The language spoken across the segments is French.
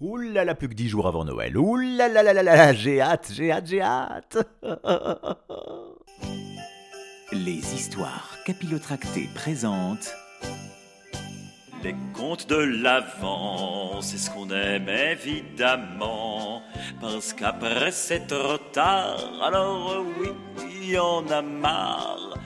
Là, plus que dix jours avant Noël. Là, j'ai hâte, j'ai hâte, j'ai hâte. Les histoires capillotractées présentent Les contes de l'Avent, c'est ce qu'on aime évidemment. Parce qu'après c'est trop tard, alors oui, il y en a marre.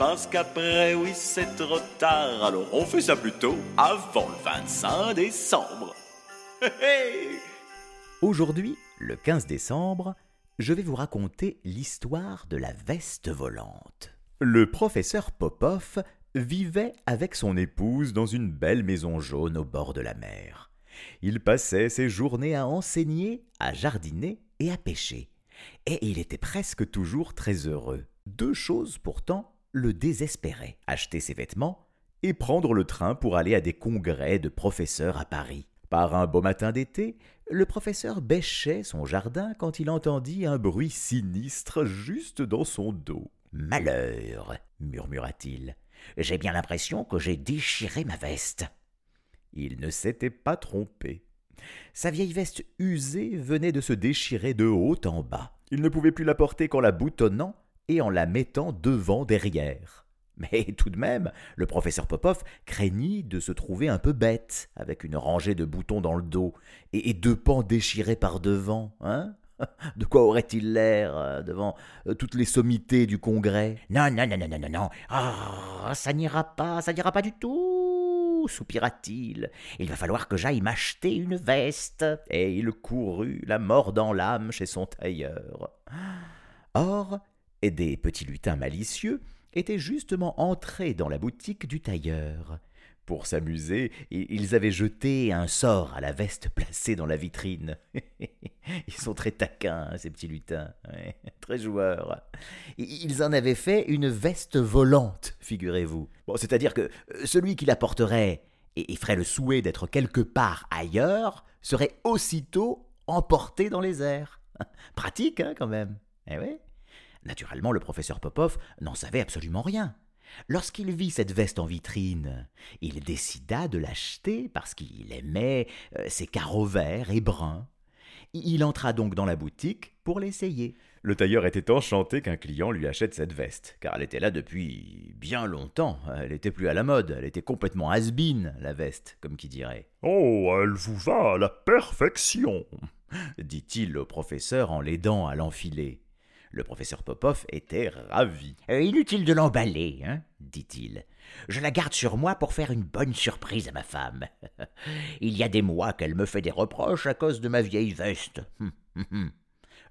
Parce qu'après, oui, c'est trop tard. Alors on fait ça plutôt avant le 25 décembre. Aujourd'hui, le 15 décembre, je vais vous raconter l'histoire de la veste volante. Le professeur Popov vivait avec son épouse dans une belle maison jaune au bord de la mer. Il passait ses journées à enseigner, à jardiner et à pêcher. Et il était presque toujours très heureux. Deux choses pourtant le désespéraient. Acheter ses vêtements et prendre le train pour aller à des congrès de professeurs à Paris. Par un beau matin d'été, le professeur bêchait son jardin quand il entendit un bruit sinistre juste dans son dos. Malheur, murmura-t-il. J'ai bien l'impression que j'ai déchiré ma veste. Il ne s'était pas trompé. Sa vieille veste usée venait de se déchirer de haut en bas. Il ne pouvait plus la porter qu'en la boutonnant et en la mettant devant derrière. Mais tout de même, le professeur Popov craignit de se trouver un peu bête, avec une rangée de boutons dans le dos et, deux pans déchirés par devant, hein? De quoi aurait-il l'air euh, devant euh, toutes les sommités du congrès? Non, non, non, non, non, non, non. Ah, ça n'ira pas, ça n'ira pas du tout, soupira-t-il. Il va falloir que j'aille m'acheter une veste. Et il courut, la mort dans l'âme, chez son tailleur. Or, des petits lutins malicieux étaient justement entrés dans la boutique du tailleur. Pour s'amuser, ils avaient jeté un sort à la veste placée dans la vitrine. Ils sont très taquins, ces petits lutins, ouais, très joueurs. Ils en avaient fait une veste volante, figurez-vous. C'est-à-dire que celui qui la porterait et ferait le souhait d'être quelque part ailleurs serait aussitôt emporté dans les airs. Pratique, hein, quand même. Eh oui. Naturellement, le professeur Popov n'en savait absolument rien. Lorsqu'il vit cette veste en vitrine, il décida de l'acheter parce qu'il aimait euh, ses carreaux verts et bruns. Il entra donc dans la boutique pour l'essayer. Le tailleur était enchanté qu'un client lui achète cette veste, car elle était là depuis bien longtemps. Elle n'était plus à la mode, elle était complètement has la veste, comme qui dirait. Oh, elle vous va à la perfection, dit-il au professeur en l'aidant à l'enfiler. Le professeur Popov était ravi. Euh, inutile de l'emballer, hein, dit-il. Je la garde sur moi pour faire une bonne surprise à ma femme. Il y a des mois qu'elle me fait des reproches à cause de ma vieille veste.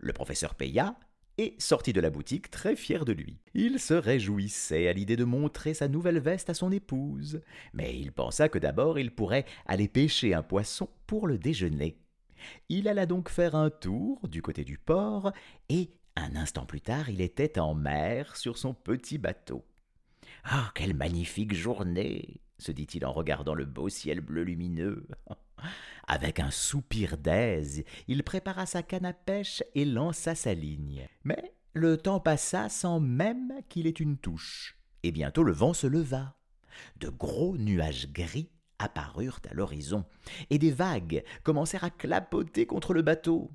Le professeur paya et sortit de la boutique très fier de lui. Il se réjouissait à l'idée de montrer sa nouvelle veste à son épouse, mais il pensa que d'abord il pourrait aller pêcher un poisson pour le déjeuner. Il alla donc faire un tour du côté du port et un instant plus tard, il était en mer sur son petit bateau. Ah, quelle magnifique journée se dit-il en regardant le beau ciel bleu lumineux. Avec un soupir d'aise, il prépara sa canne à pêche et lança sa ligne. Mais le temps passa sans même qu'il ait une touche, et bientôt le vent se leva. De gros nuages gris apparurent à l'horizon, et des vagues commencèrent à clapoter contre le bateau.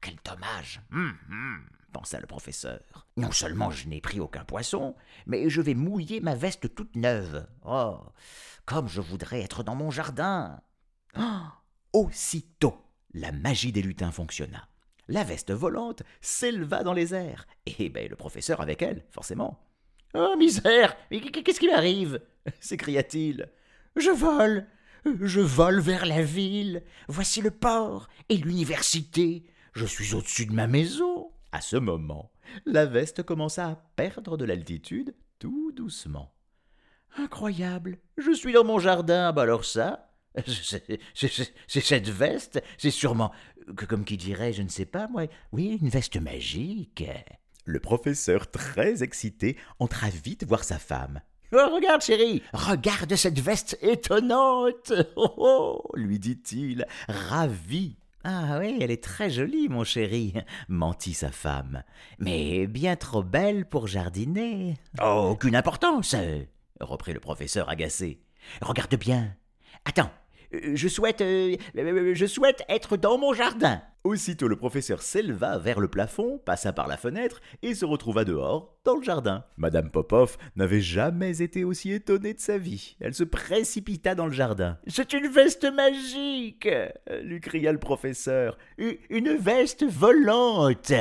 Quel dommage hum, hum, pensa le professeur. Non seulement je n'ai pris aucun poisson, mais je vais mouiller ma veste toute neuve. Oh, comme je voudrais être dans mon jardin. Oh, aussitôt, la magie des lutins fonctionna. La veste volante s'éleva dans les airs, et ben, le professeur avec elle, forcément. Oh, misère qu'est-ce qui m'arrive? s'écria-t-il. Je vole Je vole vers la ville. Voici le port et l'université. Je suis au-dessus de ma maison. À ce moment, la veste commença à perdre de l'altitude tout doucement. Incroyable. Je suis dans mon jardin. Bah alors ça C'est cette veste, c'est sûrement, que comme qui dirait, je ne sais pas, moi, oui, une veste magique. Le professeur, très excité, entra vite voir sa femme. Oh, regarde, chérie, regarde cette veste étonnante. Oh, oh, lui dit-il, ravi. Ah oui, elle est très jolie, mon chéri, mentit sa femme, mais bien trop belle pour jardiner. Oh, aucune importance, reprit le professeur agacé. Regarde bien. Attends, je souhaite. Euh, je souhaite être dans mon jardin. Aussitôt le professeur s'éleva vers le plafond, passa par la fenêtre et se retrouva dehors, dans le jardin. Madame Popoff n'avait jamais été aussi étonnée de sa vie. Elle se précipita dans le jardin. C'est une veste magique lui cria le professeur. Une veste volante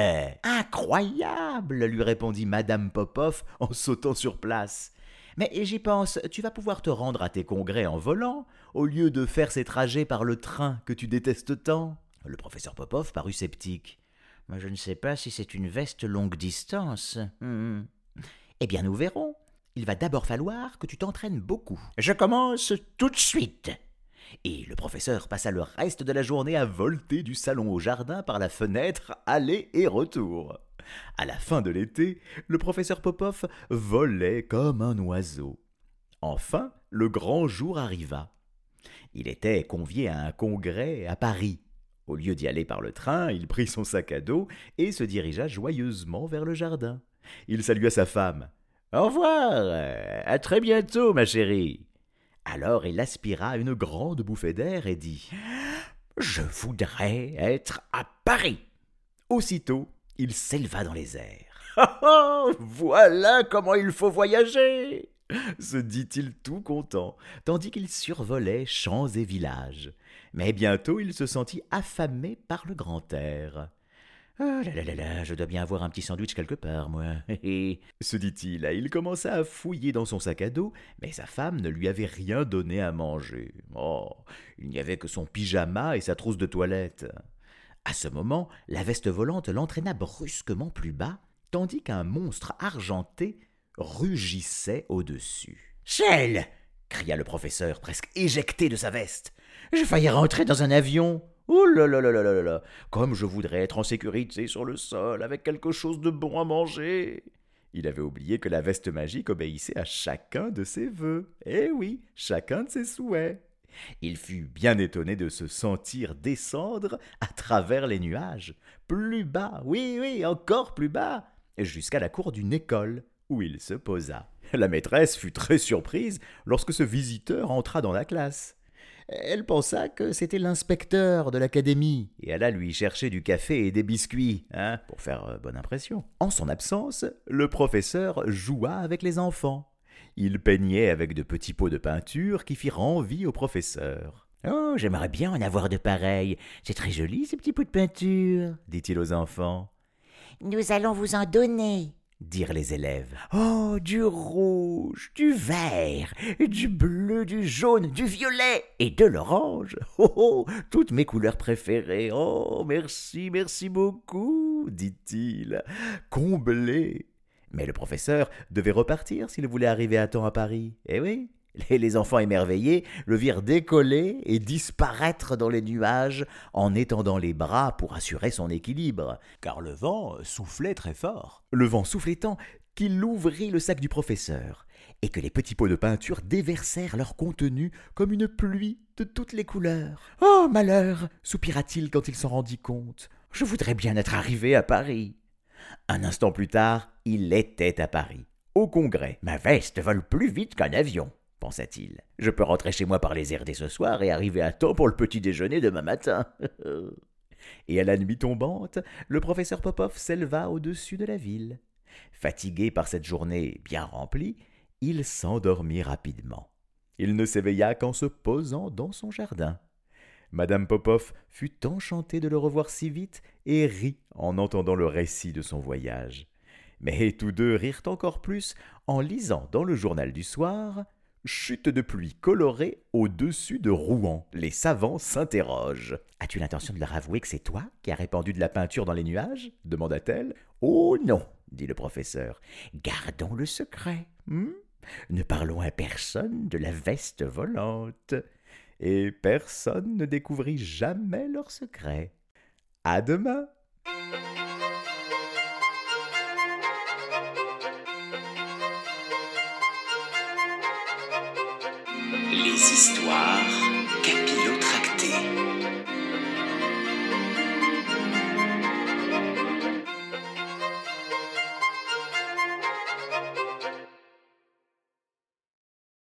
Incroyable lui répondit Madame Popoff en sautant sur place. Mais j'y pense, tu vas pouvoir te rendre à tes congrès en volant, au lieu de faire ces trajets par le train que tu détestes tant. Le professeur Popov parut sceptique. Je ne sais pas si c'est une veste longue distance. Hmm. Eh bien, nous verrons. Il va d'abord falloir que tu t'entraînes beaucoup. Je commence tout de suite. Et le professeur passa le reste de la journée à volter du salon au jardin par la fenêtre, aller et retour. À la fin de l'été, le professeur Popov volait comme un oiseau. Enfin, le grand jour arriva. Il était convié à un congrès à Paris. Au lieu d'y aller par le train, il prit son sac à dos et se dirigea joyeusement vers le jardin. Il salua sa femme. Au revoir. À très bientôt, ma chérie. Alors il aspira une grande bouffée d'air et dit Je voudrais être à Paris. Aussitôt, il s'éleva dans les airs. Ah, voilà comment il faut voyager se dit-il tout content, tandis qu'il survolait champs et villages. Mais bientôt il se sentit affamé par le grand air. Oh là là là là, je dois bien avoir un petit sandwich quelque part, moi. se dit-il, il commença à fouiller dans son sac à dos, mais sa femme ne lui avait rien donné à manger. Oh, il n'y avait que son pyjama et sa trousse de toilette. À ce moment, la veste volante l'entraîna brusquement plus bas, tandis qu'un monstre argenté rugissait au-dessus. Shell cria le professeur, presque éjecté de sa veste. Je failli rentrer dans un avion. Oh là là là là là là Comme je voudrais être en sécurité sur le sol, avec quelque chose de bon à manger. Il avait oublié que la veste magique obéissait à chacun de ses vœux. Eh oui, chacun de ses souhaits. Il fut bien étonné de se sentir descendre à travers les nuages, plus bas, oui, oui, encore plus bas, jusqu'à la cour d'une école, où il se posa. La maîtresse fut très surprise lorsque ce visiteur entra dans la classe. Elle pensa que c'était l'inspecteur de l'académie et alla lui chercher du café et des biscuits, hein, pour faire euh, bonne impression. En son absence, le professeur joua avec les enfants. Il peignait avec de petits pots de peinture qui firent envie au professeur. Oh, j'aimerais bien en avoir de pareils. C'est très joli, ces petits pots de peinture, dit-il aux enfants. Nous allons vous en donner, dirent les élèves. Oh, du rouge, du vert, du bleu, du jaune, du violet et de l'orange. Oh, oh, toutes mes couleurs préférées. Oh, merci, merci beaucoup, dit-il, comblé. Mais le professeur devait repartir s'il voulait arriver à temps à Paris. Eh oui, les enfants émerveillés le virent décoller et disparaître dans les nuages en étendant les bras pour assurer son équilibre, car le vent soufflait très fort. Le vent soufflait tant qu'il ouvrit le sac du professeur, et que les petits pots de peinture déversèrent leur contenu comme une pluie de toutes les couleurs. Oh malheur soupira-t-il quand il s'en rendit compte. Je voudrais bien être arrivé à Paris. Un instant plus tard, il était à Paris, au congrès. Ma veste vole plus vite qu'un avion, pensa-t-il. Je peux rentrer chez moi par les airs dès ce soir et arriver à temps pour le petit déjeuner demain matin. et à la nuit tombante, le professeur Popov s'éleva au-dessus de la ville. Fatigué par cette journée bien remplie, il s'endormit rapidement. Il ne s'éveilla qu'en se posant dans son jardin. Madame Popov fut enchantée de le revoir si vite et rit en entendant le récit de son voyage. Mais tous deux rirent encore plus en lisant dans le journal du soir Chute de pluie colorée au-dessus de Rouen. Les savants s'interrogent. As-tu l'intention de leur avouer que c'est toi qui as répandu de la peinture dans les nuages? demanda-t-elle. Oh non, dit le professeur. Gardons le secret. Hmm? ne parlons à personne de la veste volante et personne ne découvrit jamais leur secret. À demain! Les histoires capillotractées.